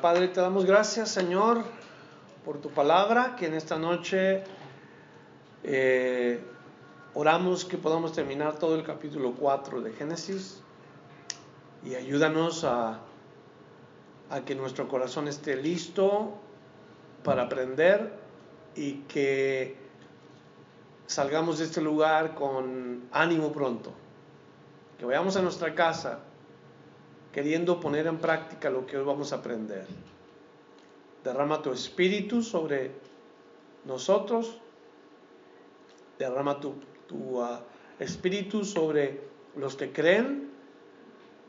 Padre, te damos gracias, Señor, por tu palabra, que en esta noche eh, oramos que podamos terminar todo el capítulo 4 de Génesis. Y ayúdanos a que nuestro corazón esté listo para aprender y que salgamos de este lugar con ánimo pronto, que vayamos a nuestra casa queriendo poner en práctica lo que hoy vamos a aprender. Derrama tu espíritu sobre nosotros, derrama tu, ah, espíritu sobre los que creen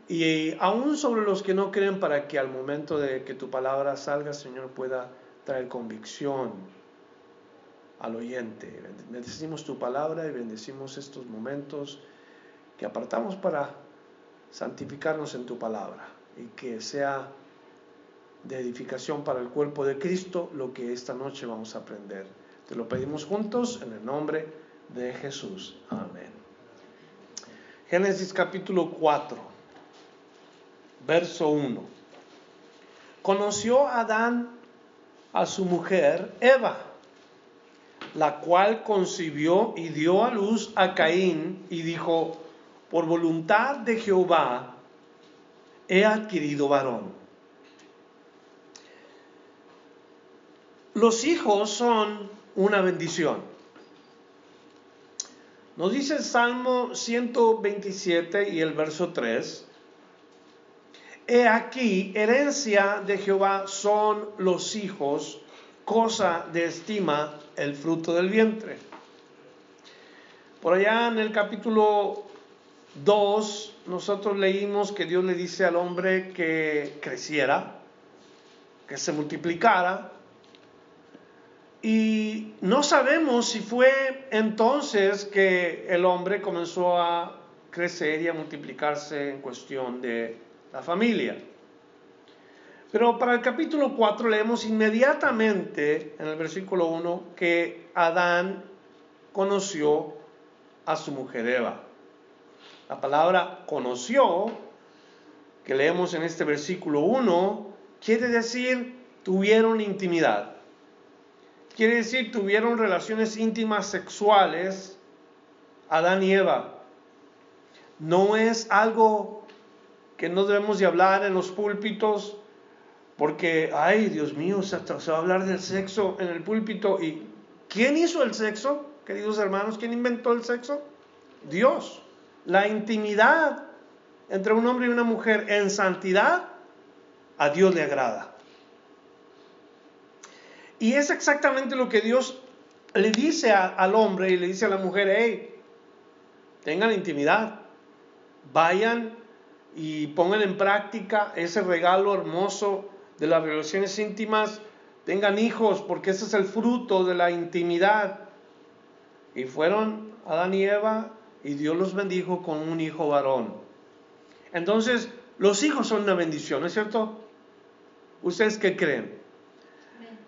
y aún sobre los que no creen para que al momento de que tu palabra salga, Señor, pueda traer convicción al oyente. Bendecimos tu palabra y bendecimos estos momentos que apartamos para santificarnos en tu palabra y que sea de edificación para el cuerpo de Cristo lo que esta noche vamos a aprender. Te lo pedimos juntos en el nombre de Jesús. Amén. Génesis capítulo 4, verso 1. Conoció Adán a su mujer Eva la cual concibió y dio a luz a Caín y dijo, por voluntad de Jehová he adquirido varón. Los hijos son una bendición. Nos dice el Salmo 127 y el verso 3, He aquí, herencia de Jehová son los hijos, cosa de estima el fruto del vientre. Por allá en el capítulo 2, nosotros leímos que Dios le dice al hombre que creciera, que se multiplicara. Y no sabemos si fue entonces que el hombre comenzó a crecer y a multiplicarse en cuestión de la familia. Pero para el capítulo 4 leemos inmediatamente en el versículo 1 que Adán conoció a su mujer Eva. La palabra conoció, que leemos en este versículo 1, quiere decir tuvieron intimidad. Quiere decir tuvieron relaciones íntimas sexuales Adán y Eva. No es algo que no debemos de hablar en los púlpitos, porque, ay, Dios mío, se, va a hablar del sexo en el púlpito. ¿Y quién hizo el sexo, queridos hermanos? ¿Quién inventó el sexo? Dios. La intimidad entre un hombre y una mujer en santidad, a Dios le agrada. Y es exactamente lo que Dios le dice al hombre y le dice a la mujer, hey, tengan intimidad, vayan y pongan en práctica ese regalo hermoso de las relaciones íntimas, tengan hijos, porque ese es el fruto de la intimidad. Y fueron Adán y Eva y Dios los bendijo con un hijo varón. Entonces, los hijos son una bendición, ¿no es cierto? ¿Ustedes qué creen?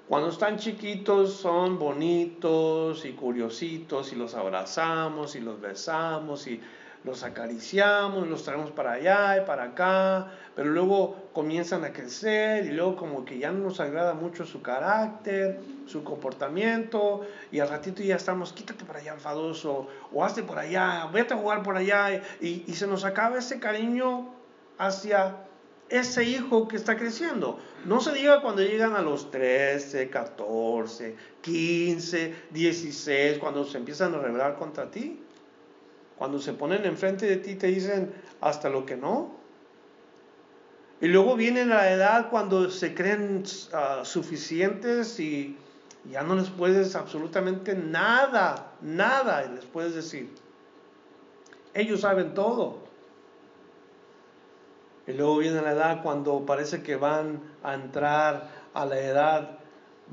Cuando están chiquitos son bonitos y curiositos y los abrazamos y los besamos y los acariciamos, los traemos para allá y para acá, pero luego comienzan a crecer y luego como que ya no nos agrada mucho su carácter, su comportamiento y al ratito ya estamos, quítate para allá enfadoso o hazte por allá, vete a jugar por allá y, y se nos acaba ese cariño hacia ese hijo que está creciendo. No se diga cuando llegan a los 13, 14, 15, 16, cuando se empiezan a rebelar contra ti. Cuando se ponen enfrente de ti te dicen hasta lo que no. Y luego viene la edad cuando se creen ah, suficientes y ya no les puedes absolutamente nada, nada les puedes decir. Ellos saben todo. Y luego viene la edad cuando parece que van a entrar a la edad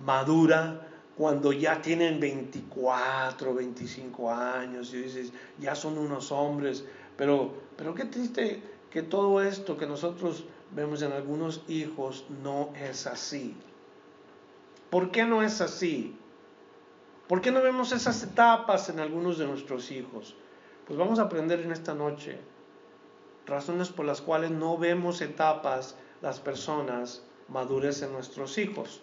madura, cuando ya tienen 24, 25 años y dices, ya son unos hombres. Pero, pero qué triste que todo esto que nosotros vemos en algunos hijos no es así. ¿Por qué no es así? ¿Por qué no vemos esas etapas en algunos de nuestros hijos? Pues vamos a aprender en esta noche razones por las cuales no vemos etapas las personas madures en nuestros hijos.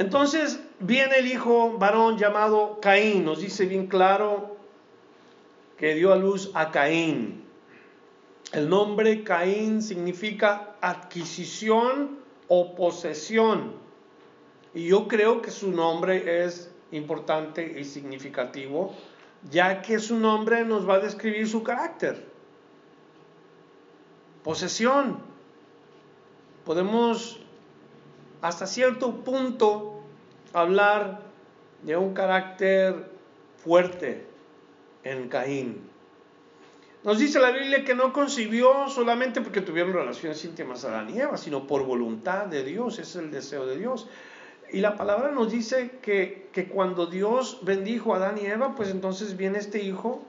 Entonces viene el hijo varón llamado Caín, nos dice bien claro que dio a luz a Caín. El nombre Caín significa adquisición o posesión. Y yo creo que su nombre es importante y significativo, ya que su nombre nos va a describir su carácter. Posesión. Podemos hasta cierto punto hablar de un carácter fuerte en Caín. Nos dice la Biblia que no concibió solamente porque tuvieron relaciones íntimas a la y sino por voluntad de Dios, es el deseo de Dios. Y la palabra nos dice que, que cuando Dios bendijo a Adán y Eva, pues entonces viene este hijo,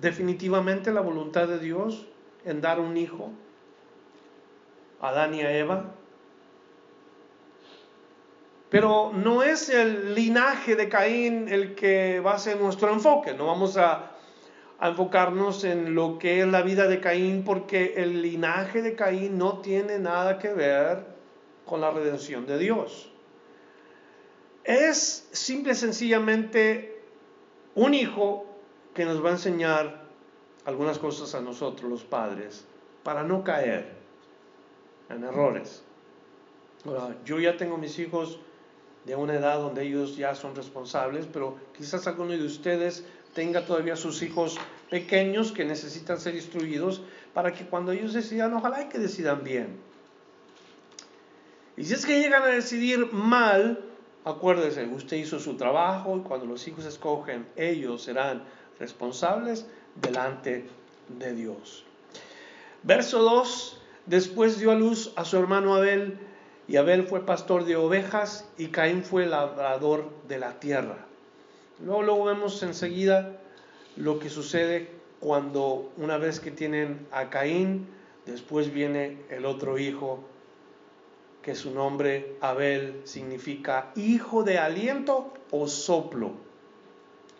definitivamente la voluntad de Dios en dar un hijo a Adán y a Eva. Pero no es el linaje de Caín el que va a ser nuestro enfoque. No vamos a, enfocarnos en lo que es la vida de Caín porque el linaje de Caín no tiene nada que ver con la redención de Dios. Es simple y sencillamente un hijo que nos va a enseñar algunas cosas a nosotros los padres para no caer en errores. yo ya tengo mis hijos de una edad donde ellos ya son responsables, pero quizás alguno de ustedes tenga todavía sus hijos pequeños que necesitan ser instruidos para que cuando ellos decidan, ojalá que decidan bien. Y si es que llegan a decidir mal, acuérdese, usted hizo su trabajo y cuando los hijos escogen, ellos serán responsables delante de Dios. Verso 2, después dio a luz a su hermano Abel, y Abel fue pastor de ovejas y Caín fue labrador de la tierra. Luego, vemos enseguida lo que sucede cuando una vez que tienen a Caín, después viene el otro hijo que su nombre Abel significa hijo de aliento o soplo.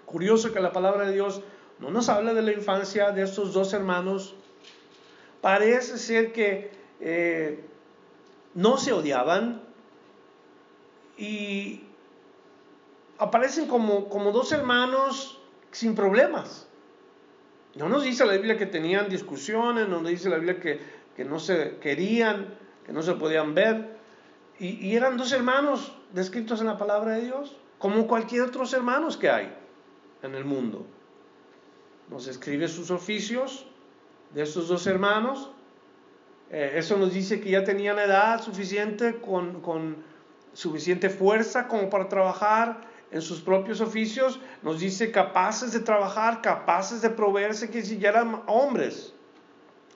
Curioso que la palabra de Dios no nos habla de la infancia de estos dos hermanos. Parece ser que eh, no se odiaban y aparecen como, como dos hermanos sin problemas. No nos dice la Biblia que tenían discusiones, no nos dice la Biblia que, que no se querían, que no se podían ver. Y, eran dos hermanos descritos en la palabra de Dios, como cualquier otros hermanos que hay en el mundo. Nos escribe sus oficios de estos dos hermanos. Eh, eso nos dice que ya tenían edad suficiente, con, con suficiente fuerza como para trabajar en sus propios oficios. Nos dice capaces de trabajar, capaces de proveerse, que ya eran hombres.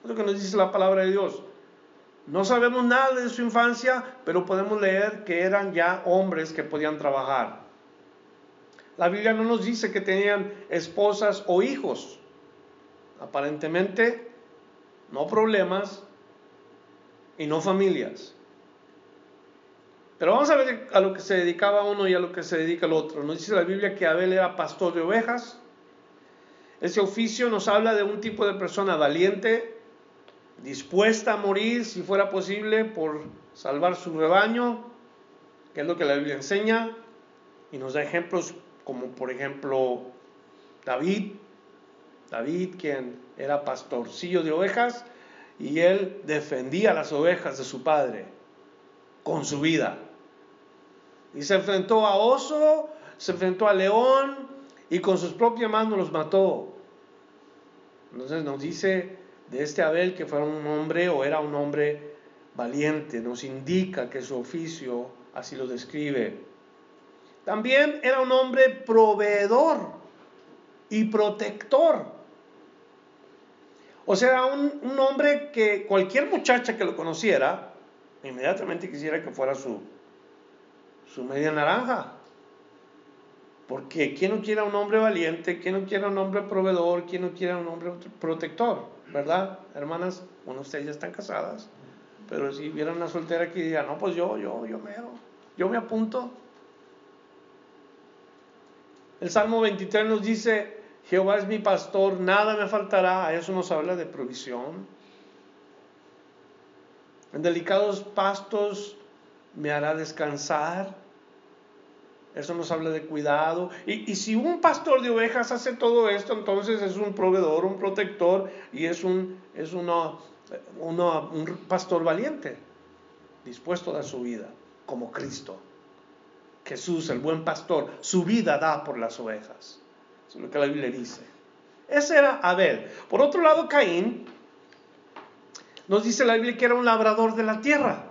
Es lo que nos dice la palabra de Dios. No sabemos nada de su infancia, pero podemos leer que eran ya hombres que podían trabajar. La Biblia no nos dice que tenían esposas o hijos. Aparentemente, no problemas y no familias. Pero vamos a ver a lo que se dedicaba uno y a lo que se dedica el otro. Nos dice la Biblia que Abel era pastor de ovejas. Ese oficio nos habla de un tipo de persona valiente, dispuesta a morir si fuera posible por salvar su rebaño, que es lo que la Biblia enseña, y nos da ejemplos como por ejemplo David, David quien era pastorcillo de ovejas, y él defendía las ovejas de su padre con su vida. Y se enfrentó a oso, se enfrentó a león, y con sus propias manos los mató. Entonces nos dice de este Abel que fue un hombre o era un hombre valiente, nos indica que su oficio así lo describe. También era un hombre proveedor y protector. O sea, un, un hombre que cualquier muchacha que lo conociera, inmediatamente quisiera que fuera su, su media naranja. Porque ¿quién no quiere un hombre valiente? ¿Quién no quiere un hombre proveedor? ¿Quién no quiere un hombre protector? ¿Verdad, hermanas? Bueno, ustedes ya están casadas. Pero si vieran una soltera que diría, no, pues yo, yo, yo me, yo me apunto. El Salmo 23 nos dice, Jehová es mi pastor, nada me faltará. A eso nos habla de provisión. En delicados pastos me hará descansar. Eso nos habla de cuidado. Y, si un pastor de ovejas hace todo esto, entonces es un proveedor, un protector y es un, es uno, un pastor valiente, dispuesto a dar su vida, como Cristo. Jesús, el buen pastor, su vida da por las ovejas. Lo que la Biblia dice. Ese era Abel. Por otro lado, Caín, nos dice la Biblia que era un labrador de la tierra.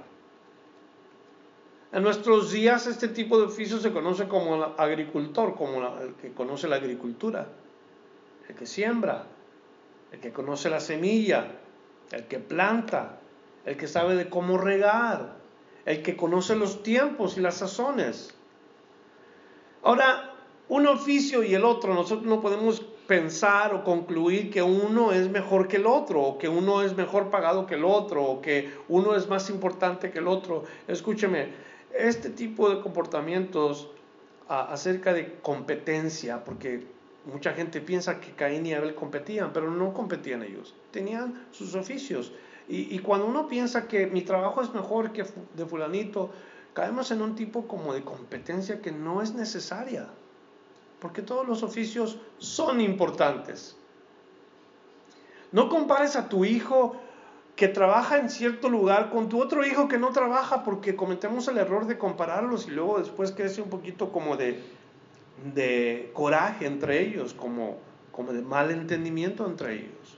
En nuestros días este tipo de oficio se conoce como agricultor, como el que conoce la agricultura, el que siembra, el que conoce la semilla, el que planta, el que sabe de cómo regar, el que conoce los tiempos y las sazones. Ahora, un oficio y el otro, nosotros no podemos pensar o concluir que uno es mejor que el otro, o que uno es mejor pagado que el otro, o que uno es más importante que el otro. Escúcheme, este tipo de comportamientos acerca de competencia, porque mucha gente piensa que Caín y Abel competían, pero no competían ellos, tenían sus oficios. Y, y, cuando uno piensa que mi trabajo es mejor que de fulanito, caemos en un tipo como de competencia que no es necesaria, porque todos los oficios son importantes. No compares a tu hijo que trabaja en cierto lugar con tu otro hijo que no trabaja porque cometemos el error de compararlos y luego después crece un poquito como de, coraje entre ellos, como, como de mal entendimiento entre ellos.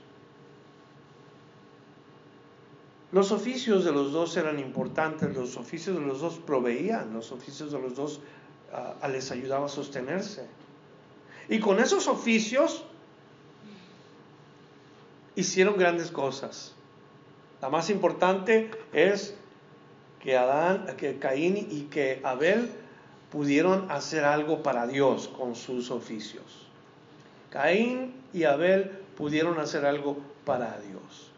Los oficios de los dos eran importantes, los oficios de los dos proveían, los oficios de los dos ah, les ayudaba a sostenerse. Y con esos oficios hicieron grandes cosas. La más importante es que Adán, que Caín y que Abel pudieron hacer algo para Dios con sus oficios. Caín y Abel pudieron hacer algo para Dios.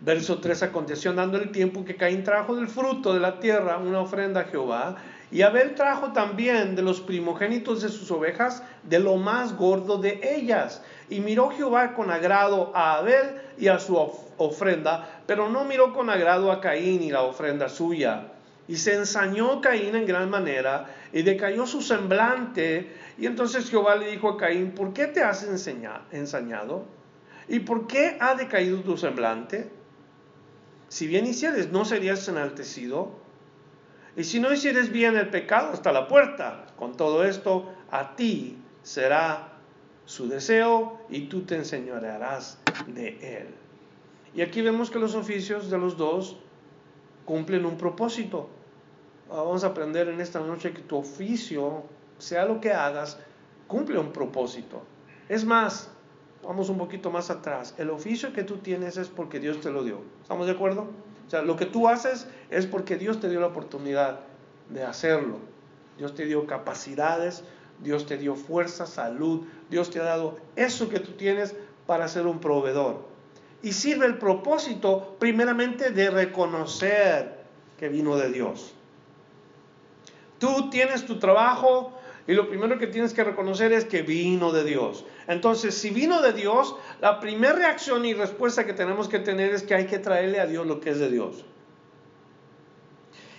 Verso 3 aconteció andando el tiempo que Caín trajo del fruto de la tierra una ofrenda a Jehová y Abel trajo también de los primogénitos de sus ovejas de lo más gordo de ellas. Y miró Jehová con agrado a Abel y a su ofrenda, pero no miró con agrado a Caín y la ofrenda suya. Y se ensañó Caín en gran manera y decayó su semblante. Y entonces Jehová le dijo a Caín, ¿por qué te has ensañado? ¿Y por qué ha decaído tu semblante? Si bien hicieres, ¿no serías enaltecido? Y si no hicieres bien el pecado hasta la puerta, con todo esto, a ti será su deseo y tú te enseñorearás de él. Y aquí vemos que los oficios de los dos cumplen un propósito. Vamos a aprender en esta noche que tu oficio, sea lo que hagas, cumple un propósito. Es más, vamos un poquito más atrás. El oficio que tú tienes es porque Dios te lo dio. ¿Estamos de acuerdo? O sea, lo que tú haces es porque Dios te dio la oportunidad de hacerlo. Dios te dio capacidades, Dios te dio fuerza, salud, Dios te ha dado eso que tú tienes para ser un proveedor y sirve el propósito primeramente de reconocer que vino de Dios. Tú tienes tu trabajo y lo primero que tienes que reconocer es que vino de Dios. Entonces, si vino de Dios, la primera reacción y respuesta que tenemos que tener es que hay que traerle a Dios lo que es de Dios.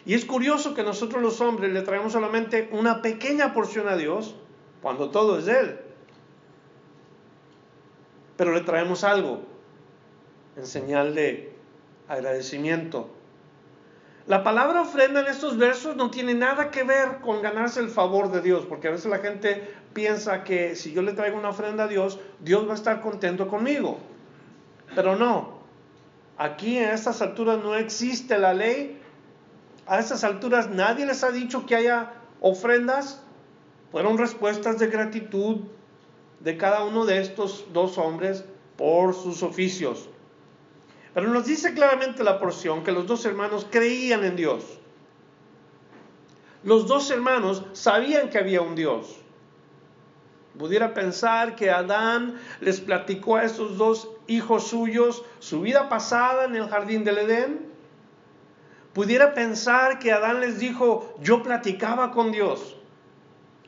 Y es curioso que nosotros los hombres le traemos solamente una pequeña porción a Dios cuando todo es de Él. Pero le traemos algo en señal de agradecimiento. La palabra ofrenda en estos versos no tiene nada que ver con ganarse el favor de Dios, porque a veces la gente piensa que si yo le traigo una ofrenda a Dios, Dios va a estar contento conmigo. Pero no, aquí en estas alturas no existe la ley. A estas alturas nadie les ha dicho que haya ofrendas. Fueron respuestas de gratitud de cada uno de estos dos hombres por sus oficios. Pero nos dice claramente la porción que los dos hermanos creían en Dios. Los dos hermanos sabían que había un Dios. Pudiera pensar que Adán les platicó a esos dos hijos suyos su vida pasada en el jardín del Edén. Pudiera pensar que Adán les dijo, yo platicaba con Dios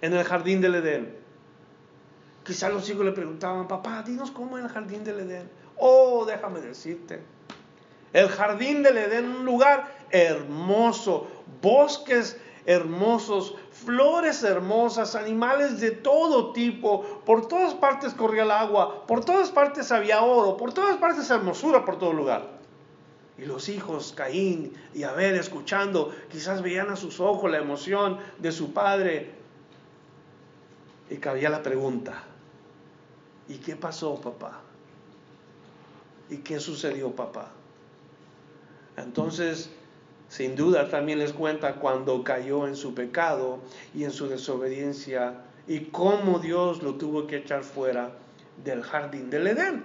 en el jardín del Edén. Quizá los hijos le preguntaban, papá, dinos cómo en el jardín del Edén. Oh, déjame decirte. El jardín del Edén, un lugar hermoso, bosques hermosos, flores hermosas, animales de todo tipo, por todas partes corría el agua, por todas partes había oro, por todas partes hermosura por todo lugar. Y los hijos, Caín y Abel, escuchando, quizás veían a sus ojos la emoción de su padre. Y cabía la pregunta, ¿Y qué pasó, papá? ¿Y qué sucedió, papá? Entonces, sin duda también les cuenta cuando cayó en su pecado y en su desobediencia y cómo Dios lo tuvo que echar fuera del jardín del Edén.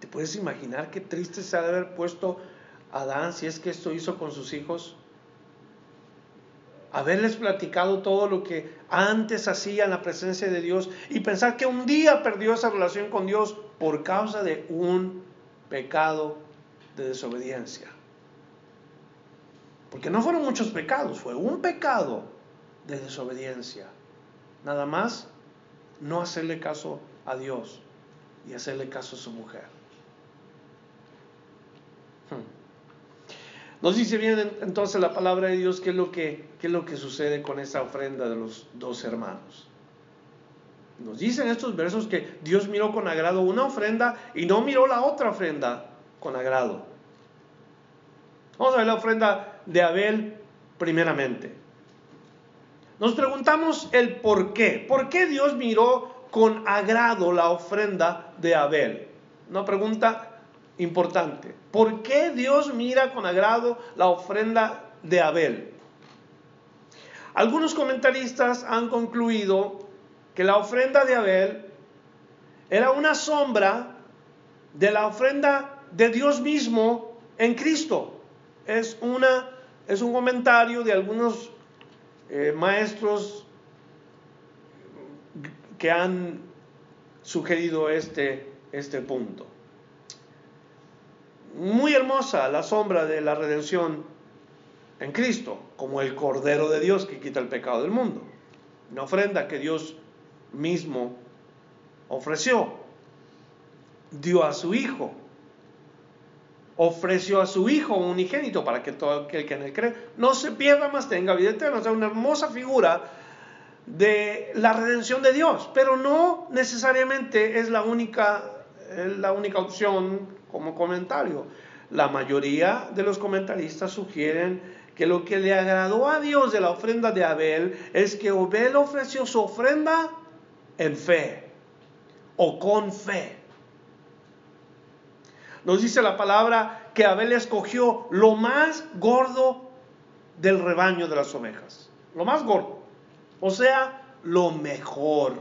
¿Te puedes imaginar qué triste se ha de haber puesto Adán si es que esto hizo con sus hijos? haberles platicado todo lo que antes hacía en la presencia de Dios y pensar que un día perdió esa relación con Dios por causa de un pecado de desobediencia. Porque no fueron muchos pecados, fue un pecado de desobediencia. Nada más no hacerle caso a Dios y hacerle caso a su mujer. Hmm. Nos dice bien entonces la palabra de Dios qué es lo que, qué es lo que sucede con esa ofrenda de los dos hermanos. Nos dicen estos versos que Dios miró con agrado una ofrenda y no miró la otra ofrenda con agrado. Vamos a ver la ofrenda de Abel primeramente. Nos preguntamos el por qué. ¿Por qué Dios miró con agrado la ofrenda de Abel? Una pregunta importante. ¿Por qué Dios mira con agrado la ofrenda de Abel? Algunos comentaristas han concluido que la ofrenda de Abel era una sombra de la ofrenda de Dios mismo en Cristo. Es, una, es un comentario de algunos eh, maestros que han sugerido este, este punto muy hermosa la sombra de la redención en Cristo, como el Cordero de Dios que quita el pecado del mundo. Una ofrenda que Dios mismo ofreció, dio a su Hijo, ofreció a su Hijo unigénito para que todo aquel que en él cree no se pierda más, tenga vida eterna. O sea, una hermosa figura de la redención de Dios, pero no necesariamente es la única, la única opción como comentario. La mayoría de los comentaristas sugieren que lo que le agradó a Dios de la ofrenda de Abel es que Abel ofreció su ofrenda en fe o con fe. Nos dice la palabra que Abel escogió lo más gordo del rebaño de las ovejas. Lo más gordo. O sea, lo mejor.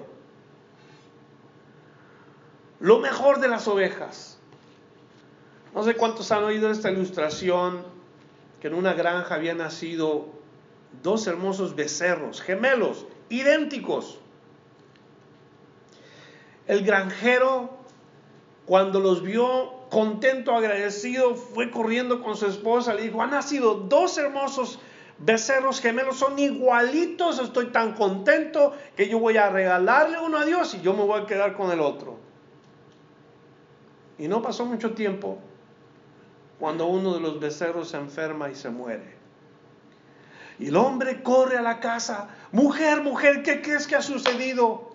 Lo mejor de las ovejas. No sé cuántos han oído esta ilustración, que en una granja habían nacido dos hermosos becerros, gemelos, idénticos. El granjero, cuando los vio contento, agradecido, fue corriendo con su esposa, le dijo, han nacido dos hermosos becerros gemelos, son igualitos, estoy tan contento que yo voy a regalarle uno a Dios y yo me voy a quedar con el otro. Y no pasó mucho tiempo cuando uno de los becerros se enferma y se muere. Y el hombre corre a la casa, mujer, mujer, ¿qué crees que ha sucedido?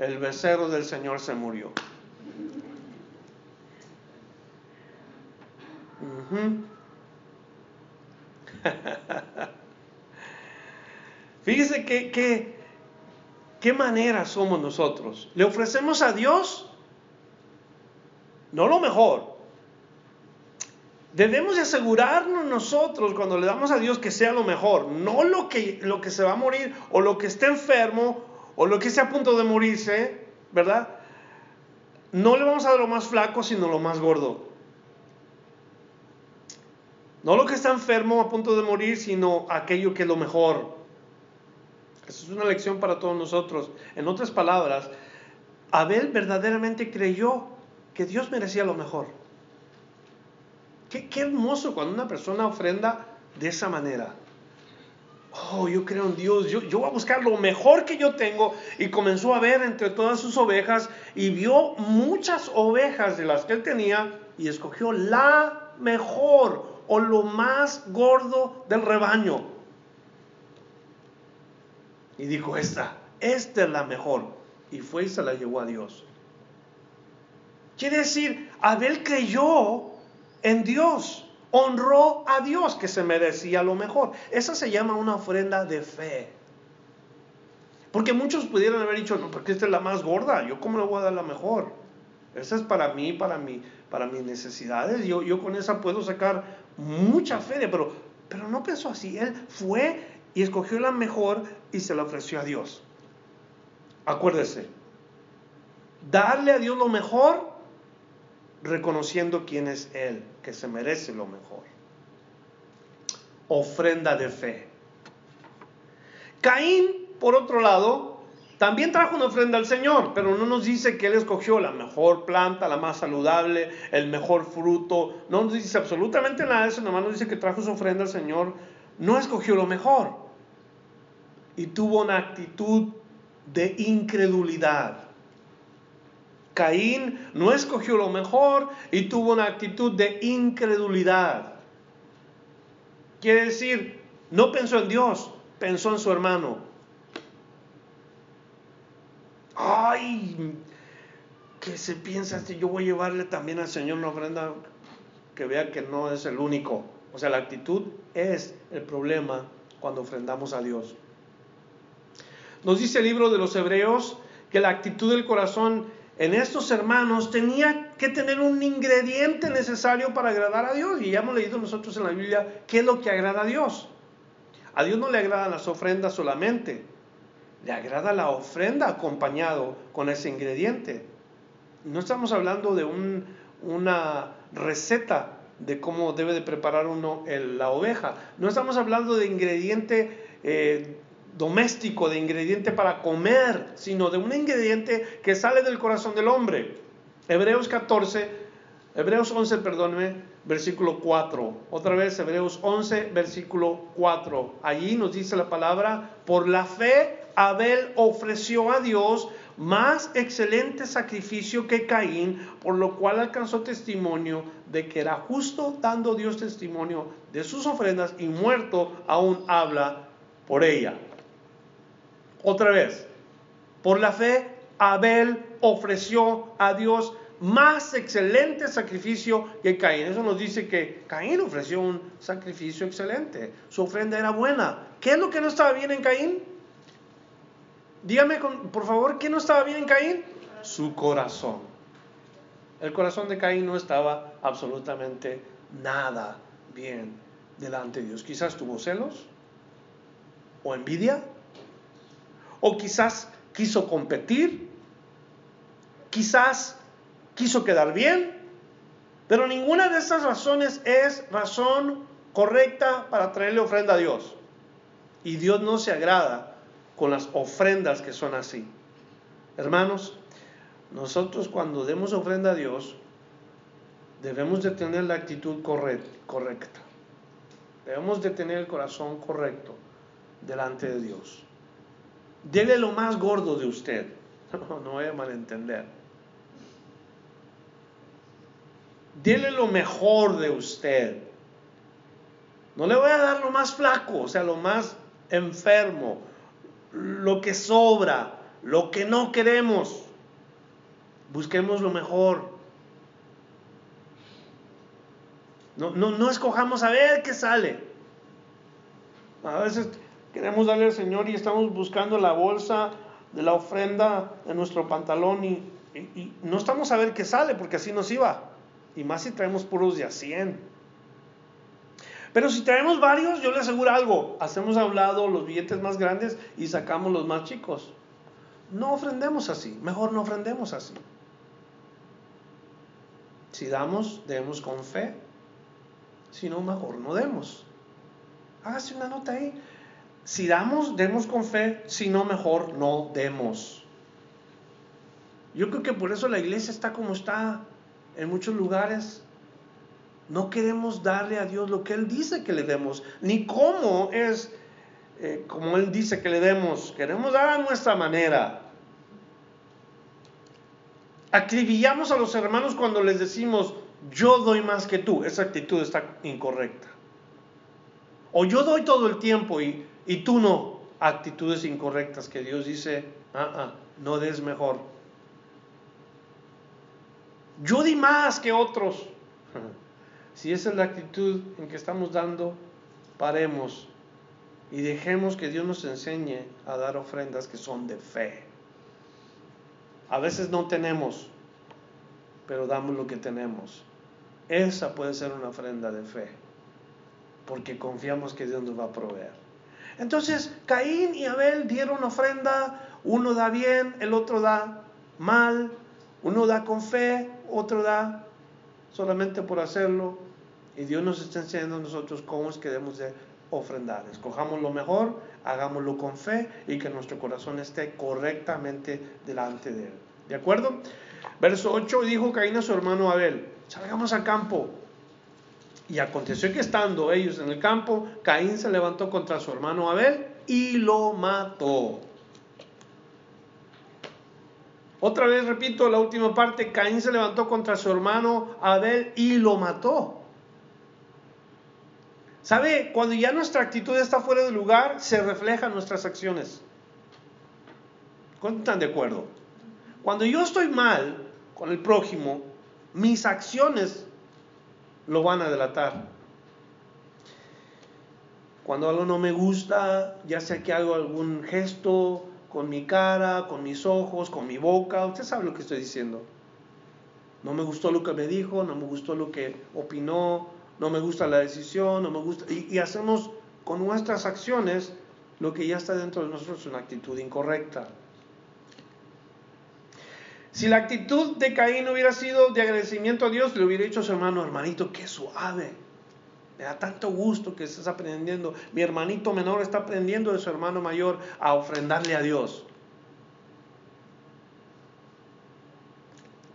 El becerro del Señor se murió. Fíjese que, que, qué manera somos nosotros. Le ofrecemos a Dios no lo mejor, Debemos de asegurarnos nosotros cuando le damos a Dios que sea lo mejor, no lo que, lo que se va a morir o lo que esté enfermo o lo que esté a punto de morirse, ¿verdad? no le vamos a dar lo más flaco, sino lo más gordo. No lo que está enfermo a punto de morir, sino aquello que es lo mejor. Esa es una lección para todos nosotros. En otras palabras, Abel verdaderamente creyó que Dios merecía lo mejor. Qué, hermoso cuando una persona ofrenda de esa manera. Oh, yo creo en Dios, yo, yo voy a buscar lo mejor que yo tengo. Y comenzó a ver entre todas sus ovejas y vio muchas ovejas de las que él tenía y escogió la mejor o lo más gordo del rebaño. Y dijo, esta, esta es la mejor. Y fue y se la llevó a Dios. Quiere decir, Abel creyó en Dios, honró a Dios que se merecía lo mejor. Esa se llama una ofrenda de fe. Porque muchos pudieran haber dicho, no, porque esta es la más gorda, yo cómo le voy a dar la mejor. Esa es para mí, para mí, para mis necesidades. Yo, yo con esa puedo sacar mucha fe, pero, pero no pensó así. Él fue y escogió la mejor y se la ofreció a Dios. Acuérdese, darle a Dios lo mejor reconociendo quién es Él, que se merece lo mejor. Ofrenda de fe. Caín, por otro lado, también trajo una ofrenda al Señor, pero no nos dice que Él escogió la mejor planta, la más saludable, el mejor fruto. No nos dice absolutamente nada de eso, nomás nos dice que trajo su ofrenda al Señor. No escogió lo mejor. Y tuvo una actitud de incredulidad. Caín no escogió lo mejor y tuvo una actitud de incredulidad. Quiere decir, no pensó en Dios, pensó en su hermano. Ay, que se piensa, yo voy a llevarle también al Señor una ofrenda que vea que no es el único. O sea, la actitud es el problema cuando ofrendamos a Dios. Nos dice el libro de los Hebreos que la actitud del corazón en estos hermanos tenía que tener un ingrediente necesario para agradar a Dios. Y ya hemos leído nosotros en la Biblia qué es lo que agrada a Dios. A Dios no le agradan las ofrendas solamente, le agrada la ofrenda acompañado con ese ingrediente. No estamos hablando de una receta de cómo debe de preparar uno la oveja. No estamos hablando de ingrediente eh, doméstico, de ingrediente para comer, sino de un ingrediente que sale del corazón del hombre. Hebreos 14, Hebreos 11, perdóneme, versículo 4. Otra vez, Hebreos 11, versículo 4. Allí nos dice la palabra, por la fe Abel ofreció a Dios más excelente sacrificio que Caín, por lo cual alcanzó testimonio de que era justo, dando Dios testimonio de sus ofrendas y muerto aún habla por ella. Otra vez, por la fe, Abel ofreció a Dios más excelente sacrificio que Caín. Eso nos dice que Caín ofreció un sacrificio excelente. Su ofrenda era buena. ¿Qué es lo que no estaba bien en Caín? Dígame, por favor, ¿qué no estaba bien en Caín? Su corazón. El corazón de Caín no estaba absolutamente nada bien delante de Dios. Quizás tuvo celos o envidia o quizás quiso competir, quizás quiso quedar bien, pero ninguna de esas razones es razón correcta para traerle ofrenda a Dios. Y Dios no se agrada con las ofrendas que son así. Hermanos, nosotros cuando demos ofrenda a Dios, debemos de tener la actitud correcta. Debemos de tener el corazón correcto delante de Dios. Dele lo más gordo de usted. No, no voy a malentender. Dele lo mejor de usted. No le voy a dar lo más flaco, o sea, lo más enfermo, lo que sobra, lo que no queremos. Busquemos lo mejor. No, no, no escojamos a ver qué sale. A veces queremos darle al Señor y estamos buscando la bolsa de la ofrenda de nuestro pantalón y, no estamos a ver qué sale porque así nos iba. Y más si traemos puros de a 100. Pero si traemos varios, yo le aseguro algo, hacemos a un los billetes más grandes y sacamos los más chicos. No ofrendemos así, mejor no ofrendemos así. Si damos, demos con fe. Si no, mejor no demos. Hágase una nota ahí. Si damos, demos con fe. Si no, mejor no demos. Yo creo que por eso la iglesia está como está en muchos lugares. No queremos darle a Dios lo que Él dice que le demos, ni cómo es eh, como Él dice que le demos. Queremos dar a nuestra manera. Acribillamos a los hermanos cuando les decimos, yo doy más que tú. Esa actitud está incorrecta. O yo doy todo el tiempo y, y tú no. Actitudes incorrectas que Dios dice, ah, ah, no des mejor. Yo di más que otros. Si esa es la actitud en que estamos dando, paremos y dejemos que Dios nos enseñe a dar ofrendas que son de fe. A veces no tenemos, pero damos lo que tenemos. Esa puede ser una ofrenda de fe, porque confiamos que Dios nos va a proveer. Entonces, Caín y Abel dieron ofrenda, uno da bien, el otro da mal, uno da con fe, otro da solamente por hacerlo. Y Dios nos está enseñando a nosotros cómo es que debemos de ofrendar. Escojamos lo mejor, hagámoslo con fe y que nuestro corazón esté correctamente delante de Él. ¿De acuerdo? Verso 8 dijo Caín a su hermano Abel, salgamos al campo. Y aconteció que estando ellos en el campo, Caín se levantó contra su hermano Abel y lo mató. Otra vez repito la última parte, Caín se levantó contra su hermano Abel y lo mató. ¿Sabe? Cuando ya nuestra actitud está fuera de lugar, se reflejan nuestras acciones. ¿Cuántos están de acuerdo? Cuando yo estoy mal con el prójimo, mis acciones lo van a delatar. Cuando algo no me gusta, ya sea que hago algún gesto con mi cara, con mis ojos, con mi boca, usted sabe lo que estoy diciendo. No me gustó lo que me dijo, no me gustó lo que opinó, no me gusta la decisión, no me gusta, y, hacemos con nuestras acciones lo que ya está dentro de nosotros, una actitud incorrecta. Si la actitud de Caín hubiera sido de agradecimiento a Dios, le hubiera dicho a su hermano, hermanito, qué suave. Me da tanto gusto que estés aprendiendo. Mi hermanito menor está aprendiendo de su hermano mayor a ofrendarle a Dios.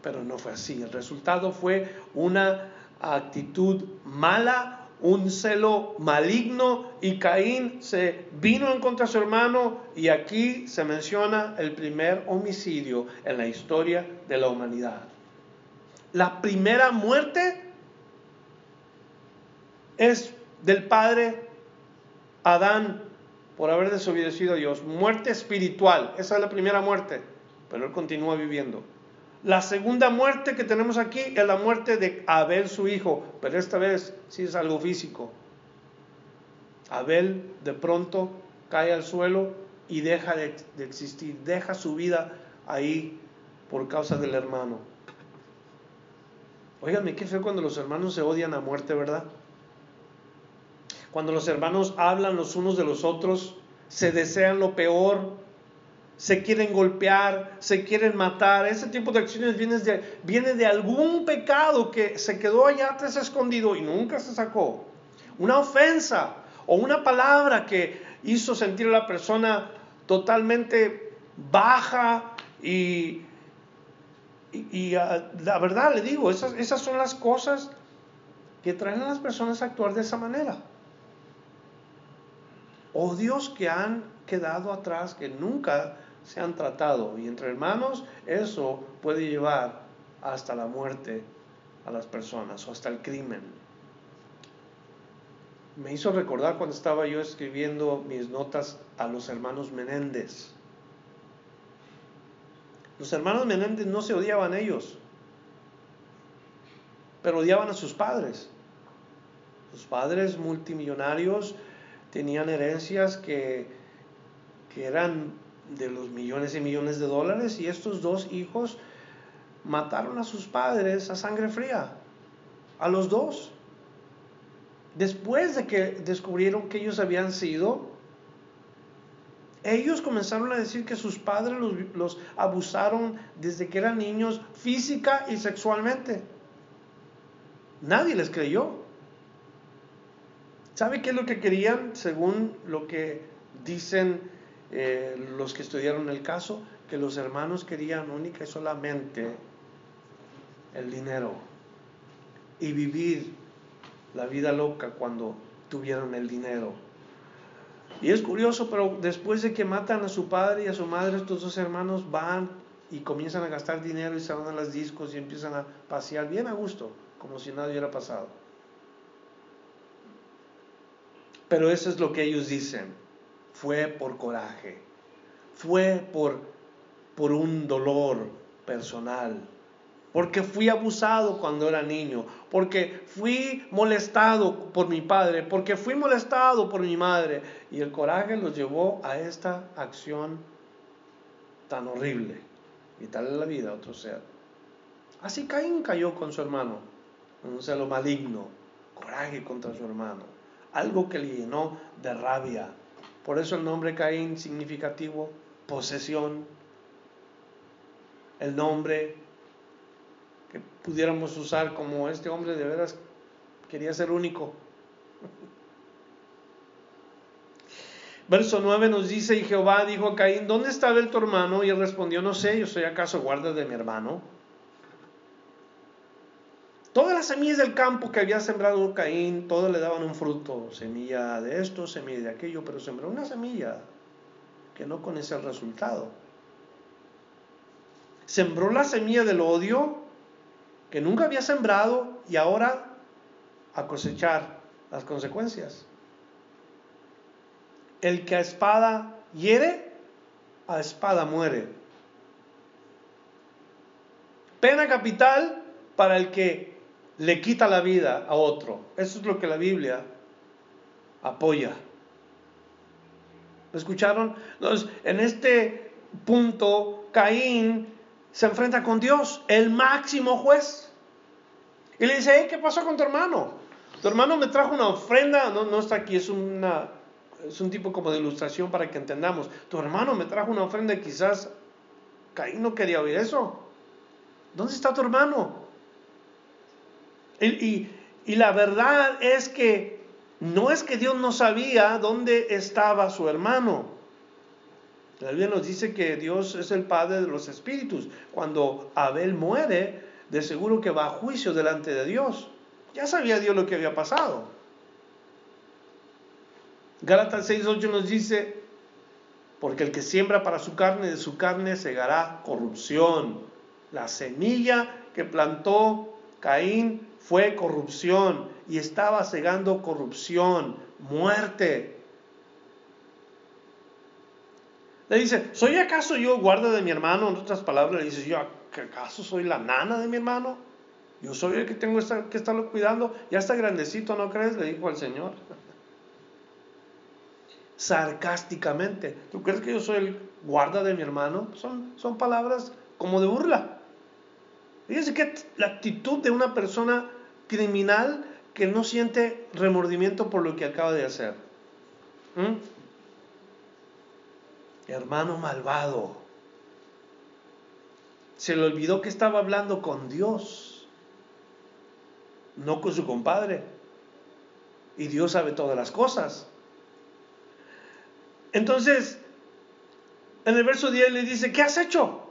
Pero no fue así. El resultado fue una actitud mala, un celo maligno y Caín se vino en contra de su hermano y aquí se menciona el primer homicidio en la historia de la humanidad. La primera muerte es del padre Adán por haber desobedecido a Dios. Muerte espiritual, esa es la primera muerte, pero él continúa viviendo. La segunda muerte que tenemos aquí es la muerte de Abel, su hijo, pero esta vez sí es algo físico. Abel de pronto cae al suelo y deja de, existir, deja su vida ahí por causa del hermano. Óigame, qué feo cuando los hermanos se odian a muerte, ¿verdad? Cuando los hermanos hablan los unos de los otros, se desean lo peor, se quieren golpear, se quieren matar. Ese tipo de acciones viene de, viene de algún pecado que se quedó allá atrás escondido y nunca se sacó. Una ofensa o una palabra que hizo sentir a la persona totalmente baja y, y, ah, la verdad le digo, esas, esas son las cosas que traen a las personas a actuar de esa manera. Odios que han quedado atrás, que nunca se han tratado. Y entre hermanos eso puede llevar hasta la muerte a las personas o hasta el crimen. Me hizo recordar cuando estaba yo escribiendo mis notas a los hermanos Menéndez. Los hermanos Menéndez no se odiaban ellos, pero odiaban a sus padres. Sus padres multimillonarios tenían herencias que, que eran de los millones y millones de dólares y estos dos hijos mataron a sus padres a sangre fría, a los dos. Después de que descubrieron que ellos habían sido, ellos comenzaron a decir que sus padres los, abusaron desde que eran niños física y sexualmente. Nadie les creyó. ¿Sabe qué es lo que querían según lo que dicen eh, los que estudiaron el caso? Que los hermanos querían única y solamente el dinero y vivir la vida loca cuando tuvieron el dinero. Y es curioso, pero después de que matan a su padre y a su madre, estos dos hermanos van y comienzan a gastar dinero y se van a las discos y empiezan a pasear bien a gusto, como si nada hubiera pasado. Pero eso es lo que ellos dicen. Fue por coraje, fue por, por un dolor personal, porque fui abusado cuando era niño, porque fui molestado por mi padre, porque fui molestado por mi madre. Y el coraje los llevó a esta acción tan horrible, quitarle la vida a otro ser. Así Caín cayó con su hermano, un celo maligno, coraje contra su hermano, algo que le llenó de rabia. Por eso el nombre Caín significativo, posesión, el nombre que pudiéramos usar como este hombre de veras quería ser único. Verso 9 nos dice, y Jehová dijo a Caín, ¿dónde está el tu hermano? Y él respondió, no sé, yo soy acaso guarda de mi hermano. Semillas del campo que había sembrado Caín, todas le daban un fruto, semilla de esto, semilla de aquello, pero sembró una semilla que no conoce el resultado. Sembró la semilla del odio que nunca había sembrado y ahora a cosechar las consecuencias. El que a espada hiere, a espada muere. Pena capital para el que le quita la vida a otro. Eso es lo que la Biblia apoya. ¿Lo escucharon? Entonces, en este punto, Caín se enfrenta con Dios, el máximo juez. Y le dice, ¿qué pasó con tu hermano? Tu hermano me trajo una ofrenda, no, no está aquí, es, una, es un tipo como de ilustración para que entendamos. Tu hermano me trajo una ofrenda quizás Caín no quería oír eso. ¿Dónde está tu hermano? Y, la verdad es que no es que Dios no sabía dónde estaba su hermano. La Biblia nos dice que Dios es el Padre de los Espíritus. Cuando Abel muere, de seguro que va a juicio delante de Dios. Ya sabía Dios lo que había pasado. Gálatas 6.8 nos dice, porque el que siembra para su carne, de su carne segará corrupción. La semilla que plantó Caín fue corrupción y estaba segando corrupción, muerte. Le dice, ¿soy acaso yo guarda de mi hermano? En otras palabras, le dice, yo acaso soy la nana de mi hermano? Yo soy el que tengo que estarlo cuidando. Ya está grandecito, ¿no crees? Le dijo al Señor. Sarcásticamente. ¿Tú crees que yo soy el guarda de mi hermano? Son, son palabras como de burla. Fíjense que la actitud de una persona criminal que no siente remordimiento por lo que acaba de hacer. ¿Mm? hermano malvado. Se le olvidó que estaba hablando con Dios, no con su compadre. Y Dios sabe todas las cosas. Entonces, en el verso 10 le dice, ¿qué has hecho?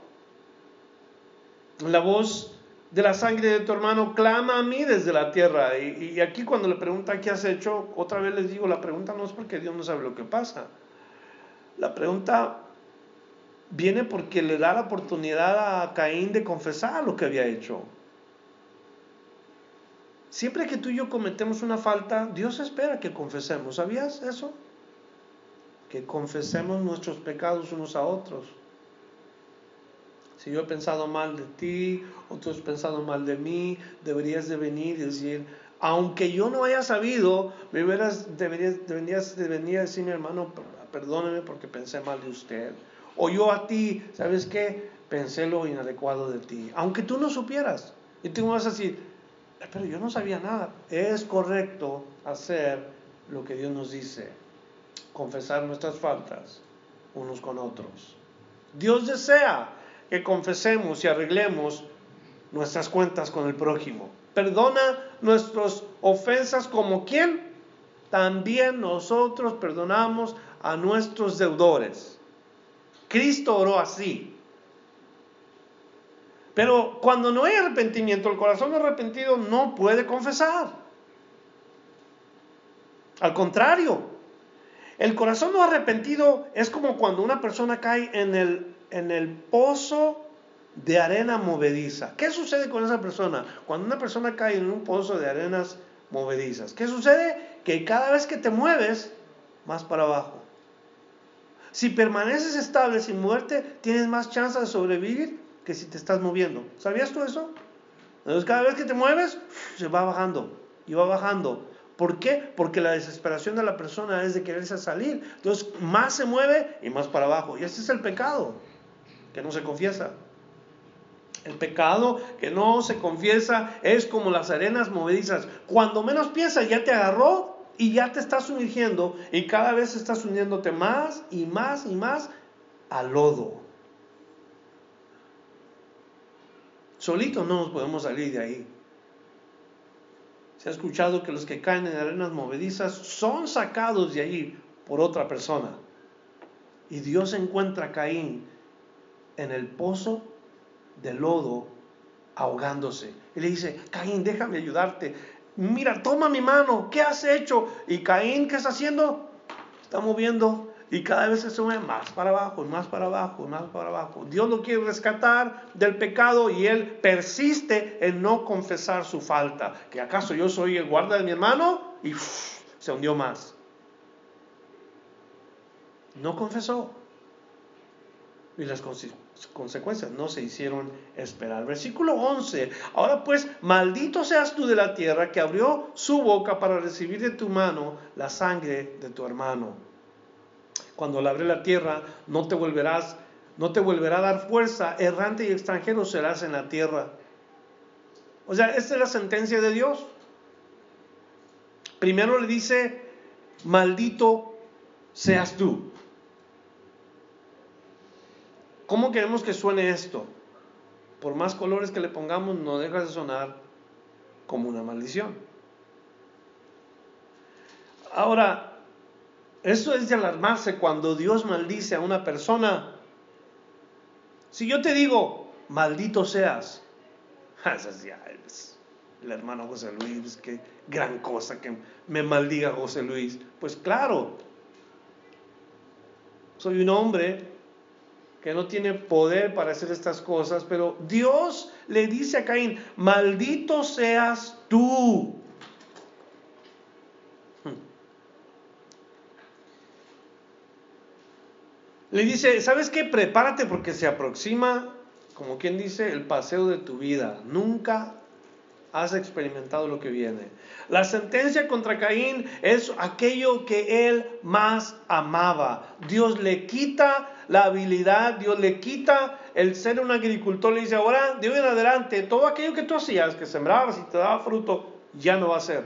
La voz de la sangre de tu hermano clama a mí desde la tierra. Y, aquí cuando le pregunta qué has hecho, otra vez les digo, la pregunta no es porque Dios no sabe lo que pasa. La pregunta viene porque le da la oportunidad a Caín de confesar lo que había hecho. Siempre que tú y yo cometemos una falta, Dios espera que confesemos. ¿Sabías eso? Que confesemos nuestros pecados unos a otros. Si yo he pensado mal de ti o tú has pensado mal de mí, deberías de venir y decir, aunque yo no haya sabido, deberías, deberías, deberías de venir a decir, mi hermano, perdóneme porque pensé mal de usted. O yo a ti, ¿sabes qué? Pensé lo inadecuado de ti. Aunque tú no supieras. Y tú vas a decir, pero yo no sabía nada. Es correcto hacer lo que Dios nos dice. Confesar nuestras faltas unos con otros. Dios desea que confesemos y arreglemos nuestras cuentas con el prójimo. Perdona nuestras ofensas como quien también nosotros perdonamos a nuestros deudores. Cristo oró así. Pero cuando no hay arrepentimiento, el corazón arrepentido no puede confesar. Al contrario, el corazón no arrepentido es como cuando una persona cae en el, en el pozo de arena movediza. ¿Qué sucede con esa persona? Cuando una persona cae en un pozo de arenas movedizas, ¿qué sucede? Que cada vez que te mueves, más para abajo. Si permaneces estable sin muerte, tienes más chance de sobrevivir que si te estás moviendo. ¿Sabías tú eso? Entonces cada vez que te mueves, se va bajando y va bajando. ¿Por qué? Porque la desesperación de la persona es de quererse salir. Entonces más se mueve y más para abajo. Y ese es el pecado, que no se confiesa. El pecado que no se confiesa es como las arenas movedizas. Cuando menos piensas ya te agarró y ya te estás sumergiendo y cada vez estás uniéndote más y más y más al lodo. Solitos no nos podemos salir de ahí. Se ha escuchado que los que caen en arenas movedizas son sacados de ahí por otra persona. Y Dios encuentra a Caín en el pozo de lodo ahogándose. Y le dice, Caín, déjame ayudarte. Mira, toma mi mano, ¿qué has hecho? Y Caín, ¿qué está haciendo? Está moviendo y cada vez se sube más para abajo, más para abajo, más para abajo. Dios lo quiere rescatar del pecado y él persiste en no confesar su falta. ¿Que acaso yo soy el guarda de mi hermano? Y se hundió más. No confesó. Y las consecuencias no se hicieron esperar. Versículo 11. Ahora pues, maldito seas tú de la tierra que abrió su boca para recibir de tu mano la sangre de tu hermano. Cuando labre la tierra, no te volverás, no te volverá a dar fuerza, errante y extranjero serás en la tierra. O sea, esta es la sentencia de Dios. Primero le dice, maldito seas tú. ¿Cómo queremos que suene esto? Por más colores que le pongamos, no deja de sonar como una maldición. Ahora, eso es de alarmarse cuando Dios maldice a una persona. Si yo te digo, maldito seas, el hermano José Luis, qué gran cosa que me maldiga José Luis. Pues claro, soy un hombre que no tiene poder para hacer estas cosas, pero Dios le dice a Caín, maldito seas tú. Hmm. Le dice, ¿sabes qué? Prepárate porque se aproxima, como quien dice, el paseo de tu vida. Nunca has experimentado lo que viene. La sentencia contra Caín es aquello que él más amaba. Dios le quita la habilidad, Dios le quita el ser un agricultor, le dice, ahora de hoy en adelante, todo aquello que tú hacías, que sembrabas y te daba fruto, ya no va a ser.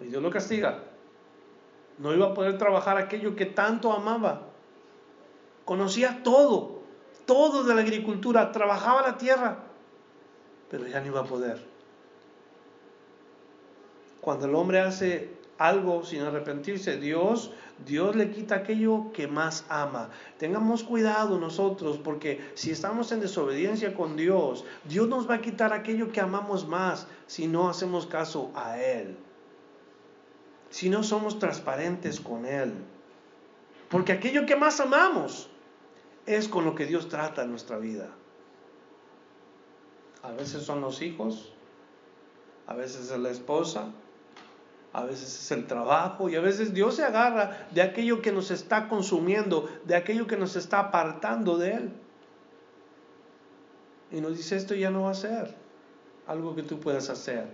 Y Dios lo castiga. No iba a poder trabajar aquello que tanto amaba. Conocía todo, todo de la agricultura, trabajaba la tierra, pero ya no iba a poder. Cuando el hombre hace algo sin arrepentirse, Dios Dios le quita aquello que más ama. Tengamos cuidado nosotros porque si estamos en desobediencia con Dios, Dios nos va a quitar aquello que amamos más si no hacemos caso a Él. Si no somos transparentes con Él. Porque aquello que más amamos es con lo que Dios trata en nuestra vida. A veces son los hijos, a veces es la esposa, a veces es el trabajo y a veces Dios se agarra de aquello que nos está consumiendo, de aquello que nos está apartando de Él. Y nos dice, esto ya no va a ser algo que tú puedas hacer.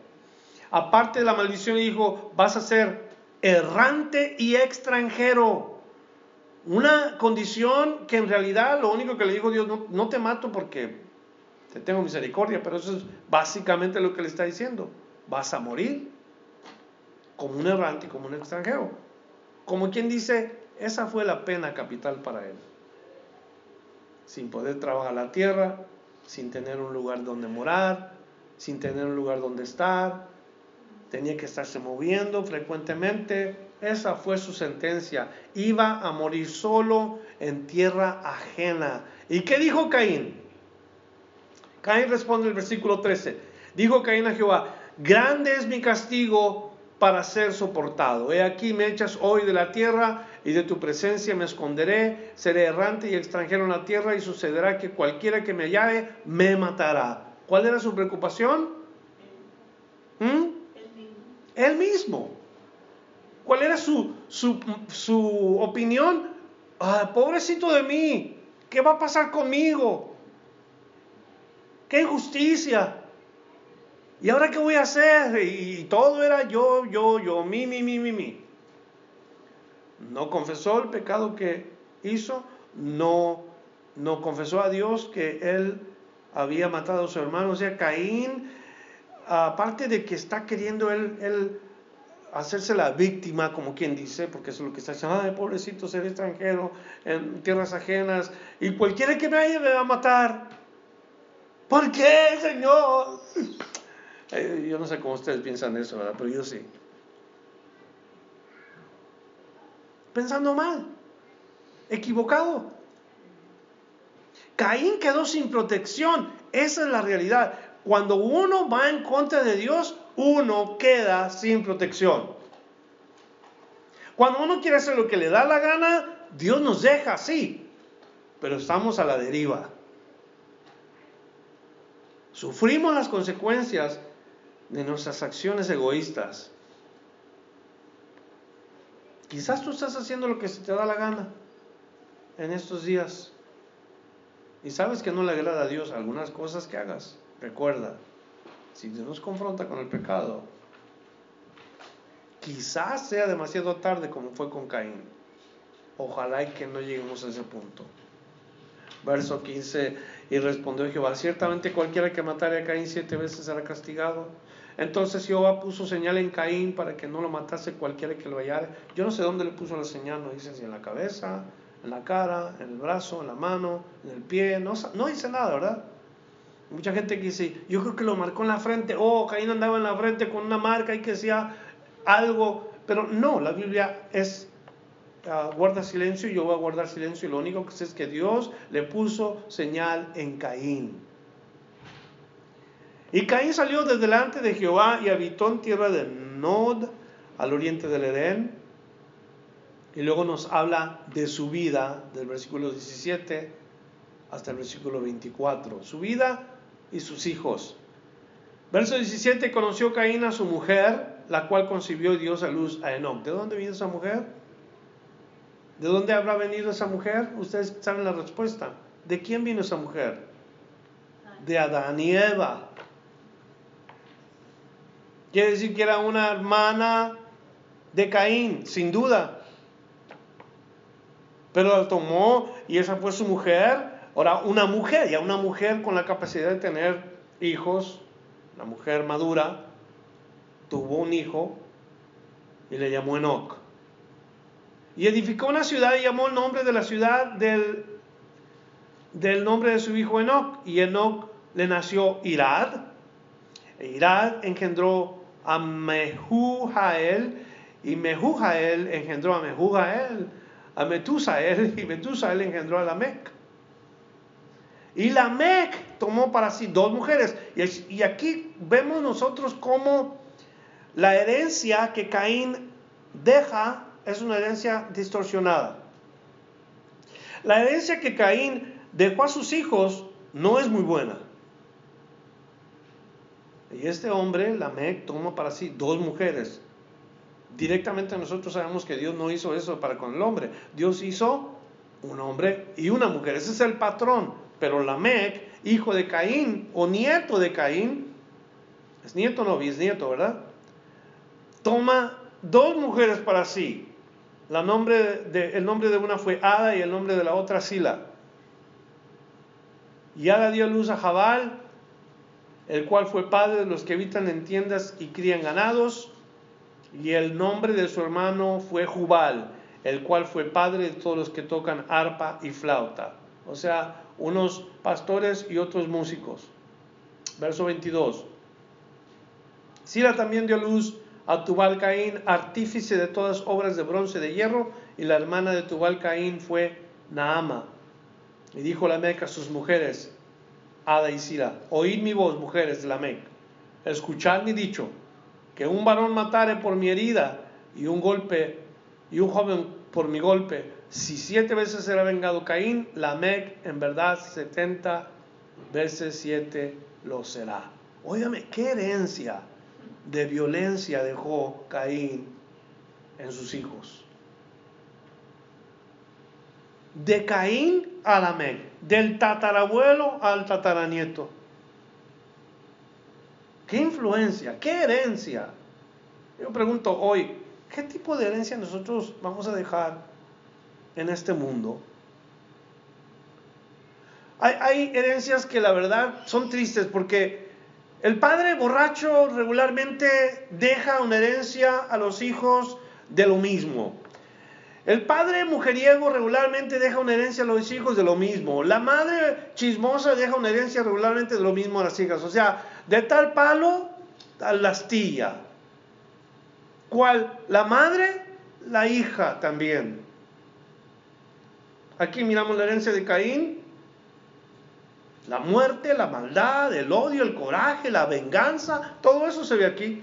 Aparte de la maldición, dijo, vas a ser errante y extranjero. Una condición que en realidad lo único que le dijo Dios, no, no te mato porque te tengo misericordia, pero eso es básicamente lo que le está diciendo. Vas a morir como un errante y como un extranjero. Como quien dice, esa fue la pena capital para él. Sin poder trabajar la tierra, sin tener un lugar donde morar, sin tener un lugar donde estar, tenía que estarse moviendo frecuentemente. Esa fue su sentencia. Iba a morir solo en tierra ajena. ¿Y qué dijo Caín? Caín responde en el versículo 13. Dijo Caín a Jehová, grande es mi castigo para ser soportado. He aquí me echas hoy de la tierra y de tu presencia me esconderé, seré errante y extranjero en la tierra y sucederá que cualquiera que me hallare me matará. ¿Cuál era su preocupación? ¿Mm? Él mismo. ¿Cuál era su, su, opinión? Ah, pobrecito de mí, ¿qué va a pasar conmigo? ¡Qué injusticia! ¿Y ahora qué voy a hacer? Y todo era yo, yo, yo, mi, mi, mi, mi, mi. No confesó el pecado que hizo, no, no confesó a Dios que él había matado a su hermano. O sea, Caín, aparte de que está queriendo él, hacerse la víctima, como quien dice, porque es lo que está diciendo, ay, pobrecito, ser extranjero en tierras ajenas, y cualquiera que me haya me va a matar. ¿Por qué, Señor? Yo no sé cómo ustedes piensan eso, ¿verdad? Pero yo sí. Pensando mal, equivocado. Caín quedó sin protección. Esa es la realidad. Cuando uno va en contra de Dios, uno queda sin protección. Cuando uno quiere hacer lo que le da la gana, Dios nos deja así, pero estamos a la deriva. Sufrimos las consecuencias de nuestras acciones egoístas. Quizás tú estás haciendo lo que se te da la gana en estos días y sabes que no le agrada a Dios algunas cosas que hagas. Recuerda, si Dios nos confronta con el pecado, quizás sea demasiado tarde como fue con Caín. Ojalá y que no lleguemos a ese punto. Verso 15, y respondió Jehová, ciertamente cualquiera que matare a Caín siete veces será castigado. Entonces Jehová puso señal en Caín para que no lo matase cualquiera que lo hallara. Yo no sé dónde le puso la señal, no dice si en la cabeza, en la cara, en el brazo, en la mano, en el pie, no, dice nada, ¿verdad? Mucha gente que dice, yo creo que lo marcó en la frente, oh, Caín andaba en la frente con una marca y que sea algo, pero no, la Biblia es, ah, guarda silencio y yo voy a guardar silencio y lo único que sé es que Dios le puso señal en Caín. Y Caín salió de delante de Jehová y habitó en tierra de Nod, al oriente del Edén. Y luego nos habla de su vida, del versículo 17 hasta el versículo 24. Su vida y sus hijos. Verso 17, conoció Caín a su mujer, la cual concibió Dios a luz a Enoch. ¿De dónde vino esa mujer? ¿De dónde habrá venido esa mujer? Ustedes saben la respuesta. ¿De quién vino esa mujer? De Adán y Eva. Quiere decir que era una hermana de Caín, sin duda. Pero la tomó y esa fue su mujer. Ahora, una mujer, ya una mujer con la capacidad de tener hijos, la mujer madura, tuvo un hijo y le llamó Enoch. Y edificó una ciudad y llamó el nombre de la ciudad del, del nombre de su hijo Enoch. Y Enoch le nació Irad. E Irad engendró a Mehujael y Mehujael engendró a Mehujael, a Metusael y Metusael engendró a Lamec. Y Lamec tomó para sí dos mujeres. Y aquí vemos nosotros cómo la herencia que Caín deja es una herencia distorsionada. La herencia que Caín dejó a sus hijos no es muy buena. Y este hombre, Lamec, toma para sí dos mujeres. Directamente nosotros sabemos que Dios no hizo eso para con el hombre. Dios hizo un hombre y una mujer. Ese es el patrón. Pero Lamec, hijo de Caín o nieto de Caín, es nieto no, bisnieto, ¿verdad? Toma dos mujeres para sí. La nombre de, el nombre de una fue Ada y el nombre de la otra Sila. Y Ada dio luz a Jabal el cual fue padre de los que habitan en tiendas y crían ganados, y el nombre de su hermano fue Jubal, el cual fue padre de todos los que tocan arpa y flauta. o sea, unos pastores y otros músicos. Verso 22. Sila también dio luz a Tubal Caín, artífice de todas obras de bronce de hierro, y la hermana de Tubal Caín fue Naama. Y dijo la Meca a sus mujeres, Ada y Sila, oíd mi voz, mujeres de la Mec, escuchad mi dicho, que un varón matare por mi herida y un golpe, y un joven por mi golpe, si siete veces será vengado Caín, la Mec en verdad setenta veces siete lo será. Óigame, qué herencia de violencia dejó Caín en sus hijos. De Caín a Lamec, del tatarabuelo al tataranieto. ¿Qué influencia? ¿Qué herencia? Yo pregunto hoy, ¿qué tipo de herencia nosotros vamos a dejar en este mundo? Hay, hay herencias que la verdad son tristes porque el padre borracho regularmente deja una herencia a los hijos de lo mismo. El padre mujeriego regularmente deja una herencia a los hijos de lo mismo. La madre chismosa deja una herencia regularmente de lo mismo a las hijas. O sea, de tal palo, tal la astilla. ¿Cuál? La madre, la hija también. Aquí miramos la herencia de Caín. La muerte, la maldad, el odio, el coraje, la venganza, todo eso se ve aquí.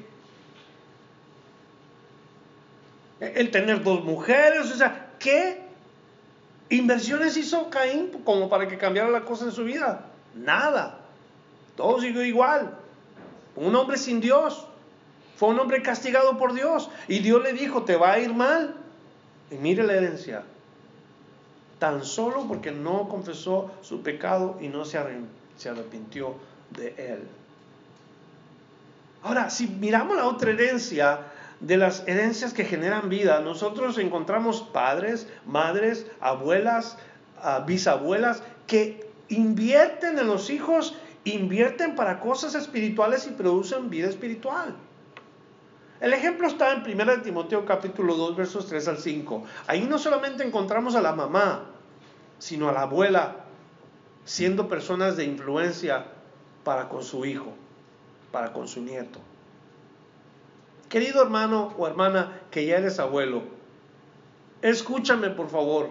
El tener dos mujeres, o sea, ¿qué inversiones hizo Caín como para que cambiara la cosa en su vida? Nada. Todo siguió igual. Un hombre sin Dios. Fue un hombre castigado por Dios. Y Dios le dijo, te va a ir mal. Y mire la herencia tan solo porque no confesó su pecado y no se arrepintió de él. Ahora, si miramos la otra herencia, de las herencias que generan vida, nosotros encontramos padres, madres, abuelas, ah, bisabuelas que invierten en los hijos, invierten para cosas espirituales y producen vida espiritual. El ejemplo está en 1 Timoteo capítulo 2 versos 3 al 5. Ahí no solamente encontramos a la mamá, sino a la abuela siendo personas de influencia para con su hijo, para con su nieto. Querido hermano o hermana que ya eres abuelo, escúchame por favor.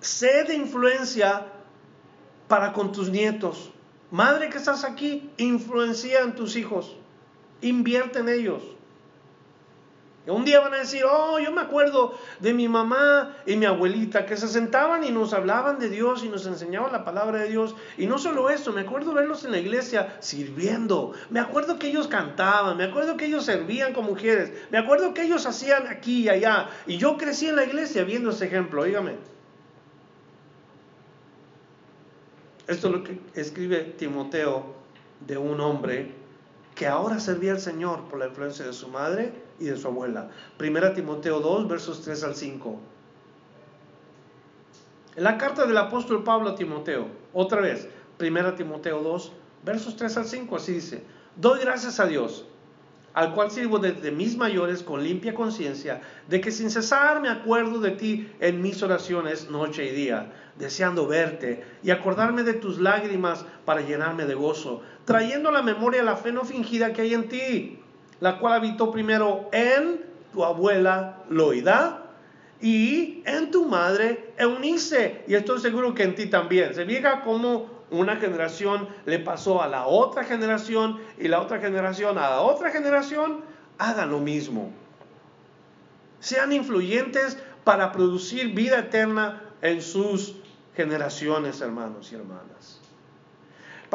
Sé de influencia para con tus nietos. Madre que estás aquí, influencia en tus hijos. Invierte en ellos. Un día van a decir, oh, yo me acuerdo de mi mamá y mi abuelita que se sentaban y nos hablaban de Dios y nos enseñaban la palabra de Dios. Y no solo eso, me acuerdo verlos en la iglesia sirviendo. Me acuerdo que ellos cantaban, me acuerdo que ellos servían con mujeres, me acuerdo que ellos hacían aquí y allá. Y yo crecí en la iglesia viendo ese ejemplo, dígame. Esto es lo que escribe Timoteo de un hombre que ahora servía al Señor por la influencia de su madre y de su abuela. Primera Timoteo 2, versos 3 al 5. En la carta del apóstol Pablo a Timoteo, otra vez, Primera Timoteo 2, versos 3 al 5, así dice, doy gracias a Dios, al cual sirvo desde mis mayores con limpia conciencia, de que sin cesar me acuerdo de ti en mis oraciones noche y día, deseando verte y acordarme de tus lágrimas para llenarme de gozo trayendo a la memoria la fe no fingida que hay en ti, la cual habitó primero en tu abuela Loida y en tu madre Eunice. Y estoy seguro que en ti también. Se fija cómo una generación le pasó a la otra generación y la otra generación a la otra generación. Hagan lo mismo. Sean influyentes para producir vida eterna en sus generaciones, hermanos y hermanas.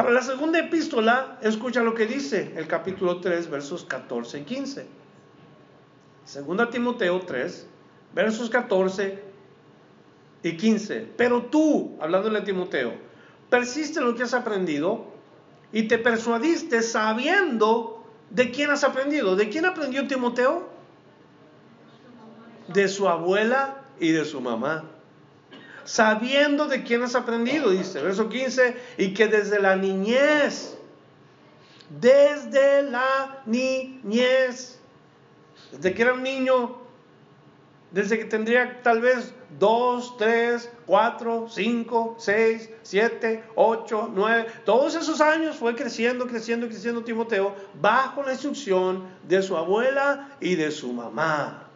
Para la segunda epístola, escucha lo que dice el capítulo 3, versos 14 y 15. Segunda Timoteo 3, versos 14 y 15. Pero tú, hablándole a Timoteo, persiste en lo que has aprendido y te persuadiste sabiendo de quién has aprendido. ¿De quién aprendió Timoteo? De su abuela y de su mamá sabiendo de quién has aprendido, dice, verso 15, y que desde la niñez, desde la niñez, desde que era un niño, desde que tendría tal vez 2, 3, 4, 5, 6, 7, 8, 9, todos esos años fue creciendo, creciendo, creciendo Timoteo bajo la instrucción de su abuela y de su mamá.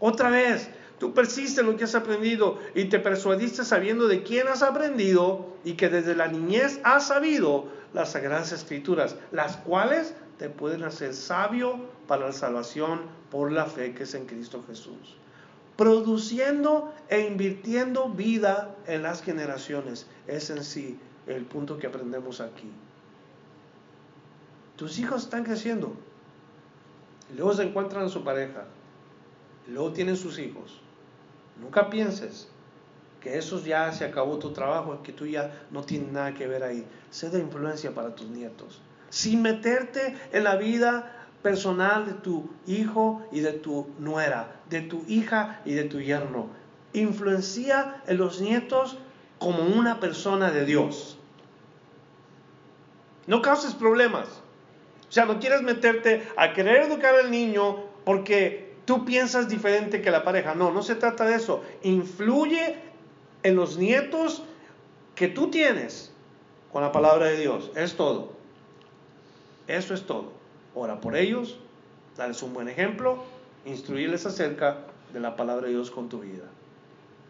Otra vez, tú persistes en lo que has aprendido y te persuadiste sabiendo de quién has aprendido y que desde la niñez has sabido las sagradas escrituras, las cuales te pueden hacer sabio para la salvación por la fe que es en Cristo Jesús. Produciendo e invirtiendo vida en las generaciones es en sí el punto que aprendemos aquí. Tus hijos están creciendo. luego se encuentran a su pareja. luego tienen sus hijos. Nunca pienses que eso ya se acabó tu trabajo, que tú ya no tienes nada que ver ahí. Sé de influencia para tus nietos sin meterte en la vida personal de tu hijo y de tu nuera, de tu hija y de tu yerno. Influencia en los nietos como una persona de Dios. No causes problemas. O sea, no quieres meterte a querer educar al niño porque tú piensas diferente que la pareja. No, no se trata de eso. Influye en los nietos que tú tienes con la palabra de Dios. Es todo. Eso es todo. Ora por ellos, darles un buen ejemplo, instruirles acerca de la palabra de Dios con tu vida.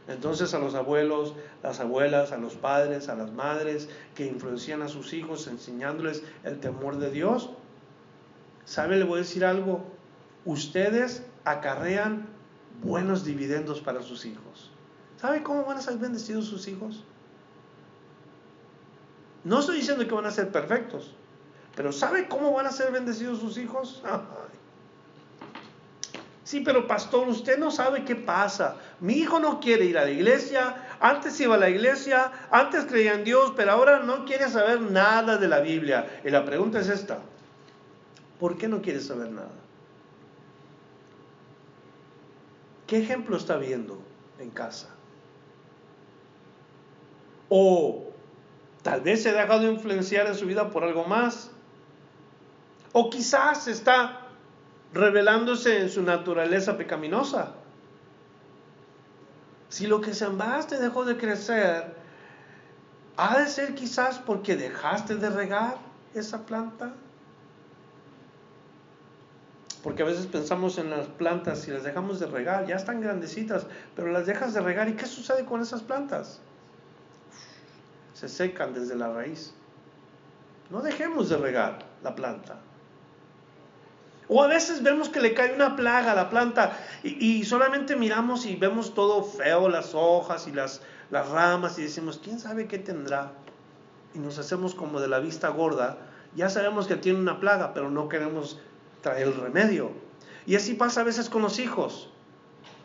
Entonces a los abuelos, las abuelas, a los padres, a las madres que influencian a sus hijos enseñándoles el temor de Dios, ¿sabe? Le voy a decir algo. Ustedes acarrean buenos dividendos para sus hijos. ¿Sabe cómo van a ser bendecidos sus hijos? No estoy diciendo que van a ser perfectos, pero ¿sabe cómo van a ser bendecidos sus hijos? Sí, pero pastor, usted no sabe qué pasa. Mi hijo no quiere ir a la iglesia. Antes iba a la iglesia, antes creía en Dios, pero ahora no quiere saber nada de la Biblia. Y la pregunta es esta. ¿Por qué no quiere saber nada? ¿Qué ejemplo está viendo en casa? O tal vez se ha dejado influenciar en su vida por algo más. O quizás está revelándose en su naturaleza pecaminosa. Si lo que sembraste dejó de crecer, ha de ser quizás porque dejaste de regar esa planta. Porque a veces pensamos en las plantas, si las dejamos de regar, ya están grandecitas, pero las dejas de regar, ¿y qué sucede con esas plantas? Se secan desde la raíz. No dejemos de regar la planta. O a veces vemos que le cae una plaga a la planta y, solamente miramos y vemos todo feo, las hojas y las, las ramas y decimos, ¿quién sabe qué tendrá? Y nos hacemos como de la vista gorda. Ya sabemos que tiene una plaga, pero no queremos traer el remedio. Y así pasa a veces con los hijos.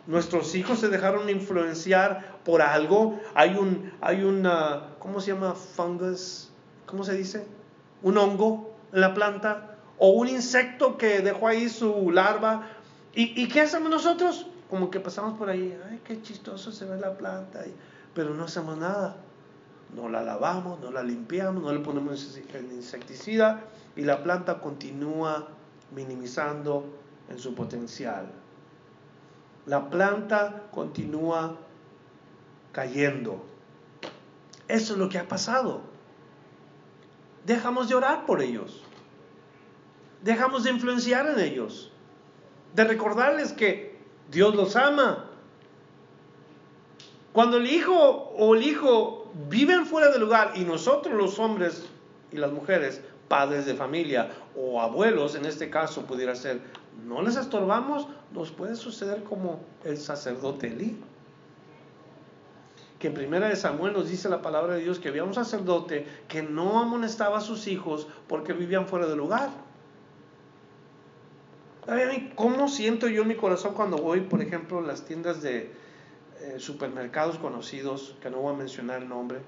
Nuestros hijos se dejaron influenciar por algo. Hay un, hay una, ¿cómo se llama? Fungus, ¿cómo se dice? Un hongo en la planta o un insecto que dejó ahí su larva. ¿Y, qué hacemos nosotros? Como que pasamos por ahí, ay, qué chistoso se ve la planta, pero no hacemos nada. No la lavamos, no la limpiamos, no le ponemos el insecticida y la planta continúa minimizando en su potencial. La planta continúa cayendo. Eso es lo que ha pasado. Dejamos de orar por ellos dejamos de influenciar en ellos, de recordarles que Dios los ama. Cuando el hijo o el hijo viven fuera del lugar y nosotros los hombres y las mujeres, padres de familia o abuelos en este caso pudiera ser, no les estorbamos, nos puede suceder como el sacerdote Elí. Que en primera de Samuel nos dice la palabra de Dios que había un sacerdote que no amonestaba a sus hijos porque vivían fuera del lugar. ¿Cómo siento yo en mi corazón cuando voy, por ejemplo, a las tiendas de eh, supermercados conocidos, que no voy a mencionar el nombre,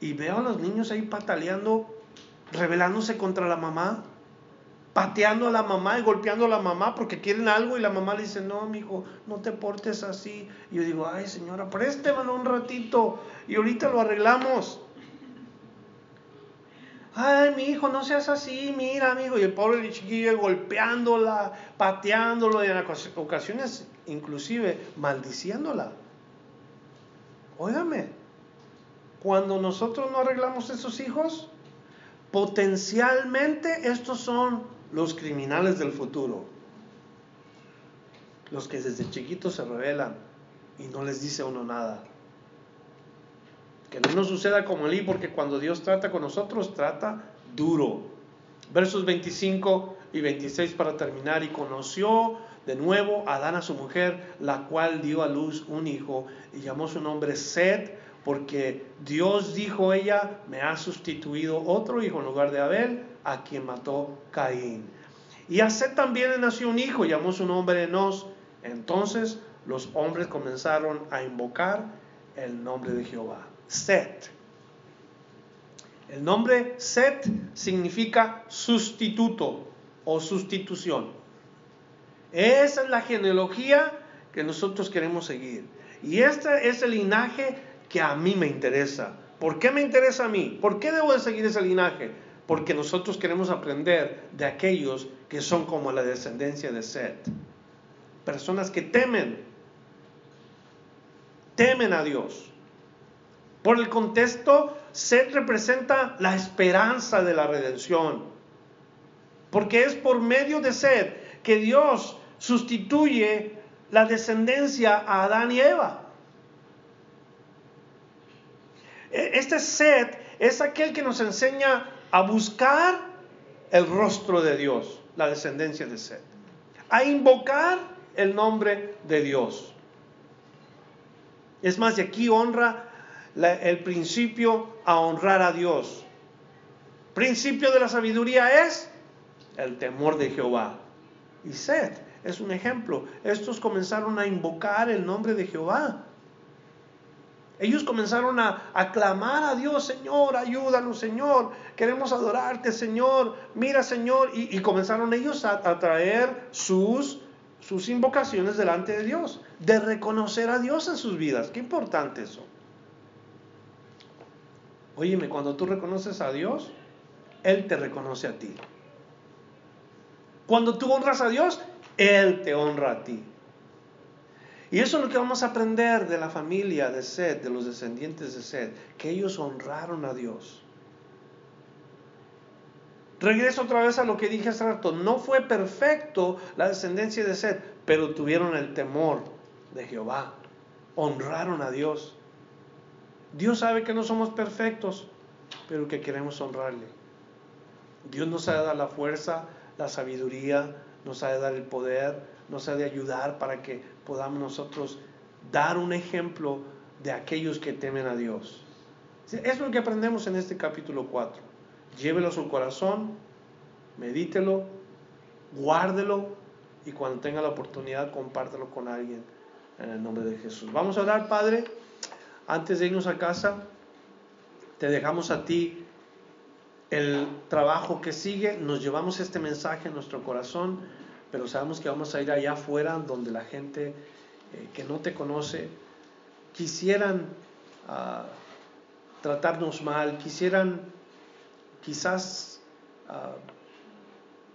y veo a los niños ahí pataleando, rebelándose contra la mamá, pateando a la mamá y golpeando a la mamá porque quieren algo y la mamá le dice, no, mi hijo, no te portes así. Y yo digo, ay señora, préstemelo un ratito y ahorita lo arreglamos. Ay, mi hijo, no seas así, mira, amigo. Y el pobre chiquillo golpeándola, pateándolo y en ocasiones inclusive maldiciéndola. Óigame, cuando nosotros no arreglamos esos hijos, potencialmente estos son los criminales del futuro. Los que desde chiquitos se rebelan y no les dice uno nada. Que no nos suceda como Elí, porque cuando Dios trata con nosotros, trata duro. Versos 25 y 26 para terminar. Y conoció de nuevo a Adán a su mujer, la cual dio a luz un hijo y llamó su nombre Sed, porque Dios dijo ella, me ha sustituido otro hijo en lugar de Abel, a quien mató Caín. Y a Sed también le nació un hijo, llamó su nombre Enos. Entonces los hombres comenzaron a invocar el nombre de Jehová. Set. El nombre Set significa sustituto o sustitución. Esa es la genealogía que nosotros queremos seguir. Y este es el linaje que a mí me interesa. ¿Por qué me interesa a mí? ¿Por qué debo de seguir ese linaje? Porque nosotros queremos aprender de aquellos que son como la descendencia de Set. Personas que temen, temen a Dios. Por el contexto, Seth representa la esperanza de la redención. Porque es por medio de Seth que Dios sustituye la descendencia a Adán y Eva. E, este Seth es aquel que nos enseña a buscar el rostro de Dios, la descendencia de Seth. A invocar el nombre de Dios. Es más, de aquí honra el principio a honrar a Dios. Principio de la sabiduría es el temor de Jehová. Y Seth es un ejemplo. Estos comenzaron a invocar el nombre de Jehová. Ellos comenzaron a aclamar a Dios, Señor, ayúdanos, Señor, queremos adorarte, Señor, mira, Señor, y, comenzaron ellos a, a traer sus, sus invocaciones delante de Dios, de reconocer a Dios en sus vidas. Qué importante eso. Óyeme, cuando tú reconoces a Dios, Él te reconoce a ti. Cuando tú honras a Dios, Él te honra a ti. Y eso es lo que vamos a aprender de la familia de Sed, de los descendientes de Sed, que ellos honraron a Dios. Regreso otra vez a lo que dije hace rato. No fue perfecto la descendencia de Sed, pero tuvieron el temor de Jehová. Honraron a Dios. Dios sabe que no somos perfectos, pero que queremos honrarle. Dios nos ha de dar la fuerza, la sabiduría, nos ha de dar el poder, nos ha de ayudar para que podamos nosotros dar un ejemplo de aquellos que temen a Dios. Es lo que aprendemos en este capítulo 4. Llévelo a su corazón, medítelo, guárdelo y cuando tenga la oportunidad compártelo con alguien en el nombre de Jesús. Vamos a orar, Padre. Antes de irnos a casa, te dejamos a ti el trabajo que sigue, nos llevamos este mensaje en nuestro corazón, pero sabemos que vamos a ir allá afuera donde la gente eh, que no te conoce quisieran ah, tratarnos mal, quisieran quizás ah,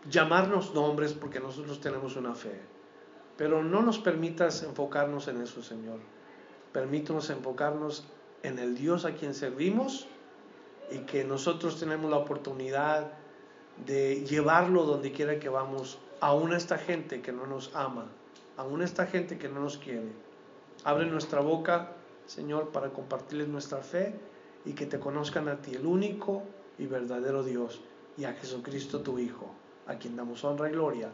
llamarnos nombres porque nosotros tenemos una fe. Pero no nos permitas enfocarnos en eso, Señor. Permítanos enfocarnos en el Dios a quien servimos y que nosotros tenemos la oportunidad de llevarlo donde quiera que vamos, aún esta gente que no nos ama, aún esta gente que no nos quiere. Abre nuestra boca, Señor, para compartirles nuestra fe y que te conozcan a ti, el único y verdadero Dios, y a Jesucristo tu Hijo, a quien damos honra y gloria,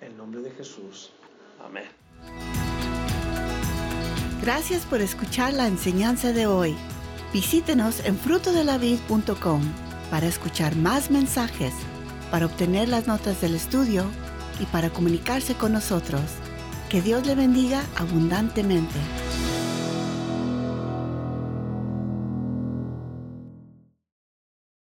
en nombre de Jesús. Amén. Gracias por escuchar la enseñanza de hoy. Visítenos en frutodelavid.com para escuchar más mensajes, para obtener las notas del estudio y para comunicarse con nosotros. Que Dios le bendiga abundantemente.